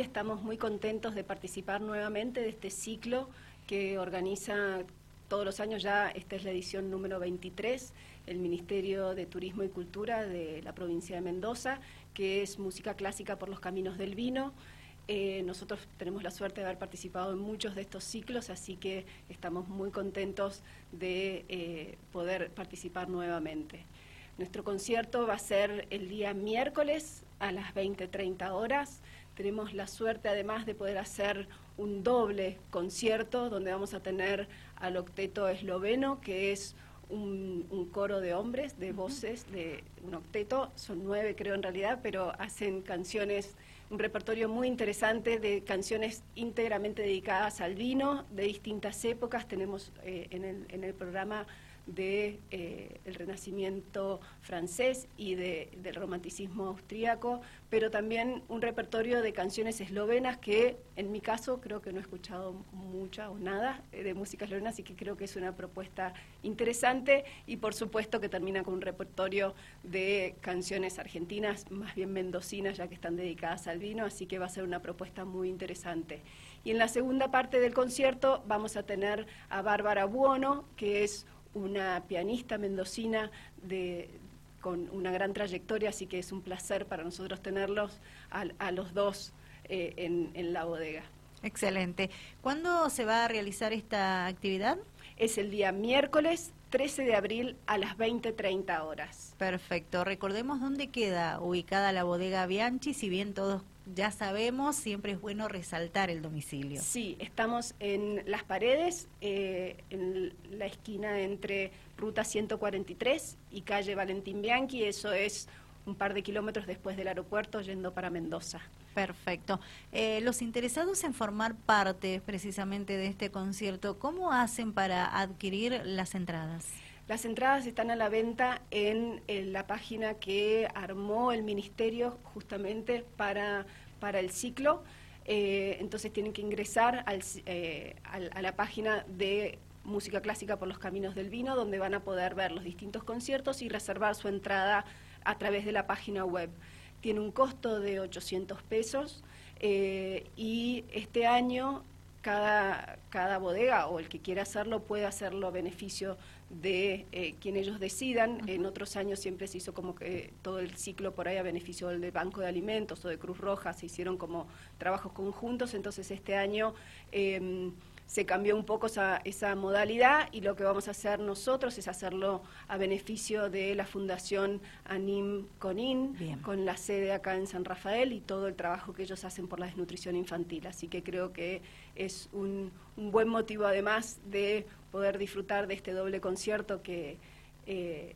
Estamos muy contentos de participar nuevamente de este ciclo que organiza todos los años ya, esta es la edición número 23, el Ministerio de Turismo y Cultura de la provincia de Mendoza, que es música clásica por los caminos del vino. Eh, nosotros tenemos la suerte de haber participado en muchos de estos ciclos, así que estamos muy contentos de eh, poder participar nuevamente. Nuestro concierto va a ser el día miércoles a las 20.30 horas. Tenemos la suerte además de poder hacer un doble concierto donde vamos a tener al octeto esloveno, que es un, coro de hombres, de voces, de un octeto, son nueve creo en realidad, pero hacen canciones, un repertorio muy interesante de canciones íntegramente dedicadas al vino, de distintas épocas. Tenemos eh, en, el, en el programa del de, eh, Renacimiento francés y de, del romanticismo austríaco, pero también un repertorio de canciones eslovenas que en mi caso creo que no he escuchado mucha o nada eh, de música eslovena, así que creo que es una propuesta interesante y por supuesto que termina con un repertorio de canciones argentinas, más bien mendocinas, ya que están dedicadas al vino, así que va a ser una propuesta muy interesante. Y en la segunda parte del concierto vamos a tener a Bárbara Buono, que es una pianista mendocina de, con una gran trayectoria, así que es un placer para nosotros tenerlos a, los dos eh, en, en la bodega. Excelente. ¿Cuándo se va a realizar esta actividad? Es el día miércoles 13 de abril a las 20.30 horas. Perfecto. Recordemos dónde queda ubicada la bodega Bianchi, si bien todos ya sabemos, siempre es bueno resaltar el domicilio. Sí, estamos en Las Paredes, eh, en la esquina entre Ruta 143 y calle Valentín Bianchi, eso es un par de kilómetros después del aeropuerto yendo para Mendoza. Perfecto. Eh, los interesados en formar parte precisamente de este concierto, ¿cómo hacen para adquirir las entradas? Las entradas están a la venta en, la página que armó el Ministerio justamente para, para el ciclo. Eh, entonces tienen que ingresar eh, al, a la página de Música Clásica por los Caminos del Vino, donde van a poder ver los distintos conciertos y reservar su entrada a través de la página web. Tiene un costo de 800 pesos eh, y este año cada, cada bodega o el que quiera hacerlo puede hacerlo a beneficio de eh, quien ellos decidan. En otros años siempre se hizo como que todo el ciclo por ahí a beneficio del Banco de Alimentos o de Cruz Roja, se hicieron como trabajos conjuntos, entonces este año... Eh, se cambió un poco esa, esa, modalidad y lo que vamos a hacer nosotros es hacerlo a beneficio de la Fundación Anim Conin, con la sede acá en San Rafael y todo el trabajo que ellos hacen por la desnutrición infantil. Así que creo que es un, un buen motivo además de poder disfrutar de este doble concierto que... Eh,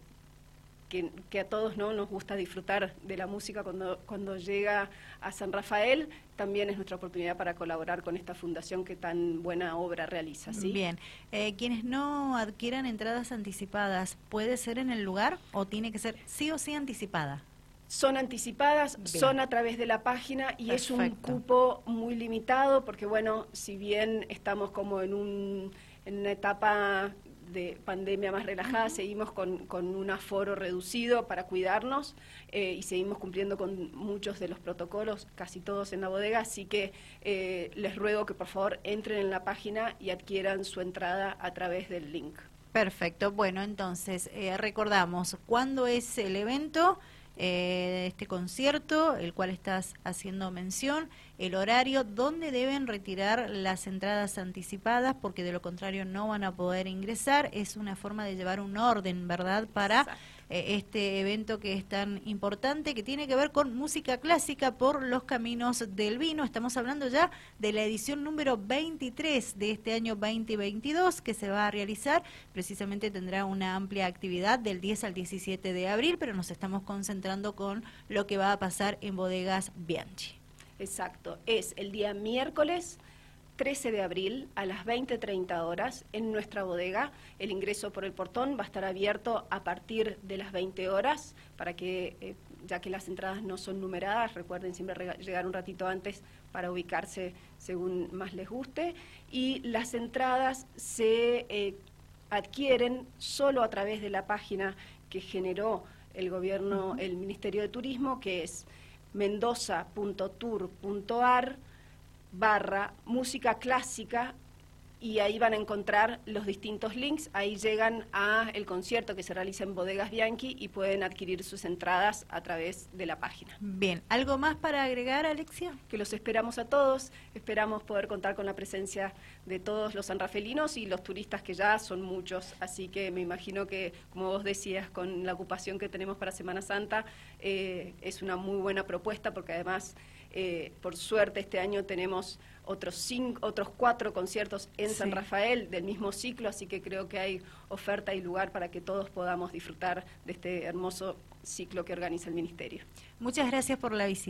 que, a todos ¿no? nos gusta disfrutar de la música cuando, cuando llega a San Rafael, también es nuestra oportunidad para colaborar con esta fundación que tan buena obra realiza. ¿sí? Bien, eh, quienes no adquieran entradas anticipadas, ¿puede ser en el lugar o tiene que ser sí o sí anticipada? Son anticipadas, son a través de la página y es un cupo muy limitado porque, bueno, si bien estamos como en, un, en una etapa de pandemia más relajada, seguimos con, un aforo reducido para cuidarnos eh, y seguimos cumpliendo con muchos de los protocolos, casi todos en la bodega, así que eh, les ruego que por favor entren en la página y adquieran su entrada a través del link. Perfecto, bueno, entonces eh, recordamos, ¿cuándo es el evento? eh, este concierto, el cual estás haciendo mención, el horario, dónde deben retirar las entradas anticipadas, porque de lo contrario no van a poder ingresar. Es una forma de llevar un orden, ¿verdad? Para eh, este evento que es tan importante, que tiene que ver con música clásica por los caminos del vino. Estamos hablando ya de la edición número 23 de este año 2022 que se va a realizar. Precisamente tendrá una amplia actividad del 10 al 17 de abril, pero nos estamos concentrando con lo que va a pasar en bodegas Bianchi. Exacto, es el día miércoles 13 de abril a las 20.30 horas en nuestra bodega. El ingreso por el portón va a estar abierto a partir de las 20 horas para que, eh, ya que las entradas no son numeradas, recuerden siempre llegar un ratito antes para ubicarse según más les guste. Y las entradas se eh, adquieren solo a través de la página que generó el gobierno, el Ministerio de Turismo, que es mendoza.tour.ar barra música clásica y ahí van a encontrar los distintos links. Ahí llegan a el concierto que se realiza en Bodegas Bianchi y pueden adquirir sus entradas a través de la página. Bien, ¿algo más para agregar, Alexia? Que los esperamos a todos, esperamos poder contar con la presencia de todos los sanrafelinos y los turistas que ya son muchos, así que me imagino que, como vos decías, con la ocupación que tenemos para Semana Santa, eh, es una muy buena propuesta porque además, eh, por suerte, este año tenemos otros, cinco, otros cuatro conciertos en San Rafael del mismo ciclo, así que creo que hay oferta y lugar para que todos podamos disfrutar de este hermoso ciclo que organiza el Ministerio. Muchas gracias por la visita.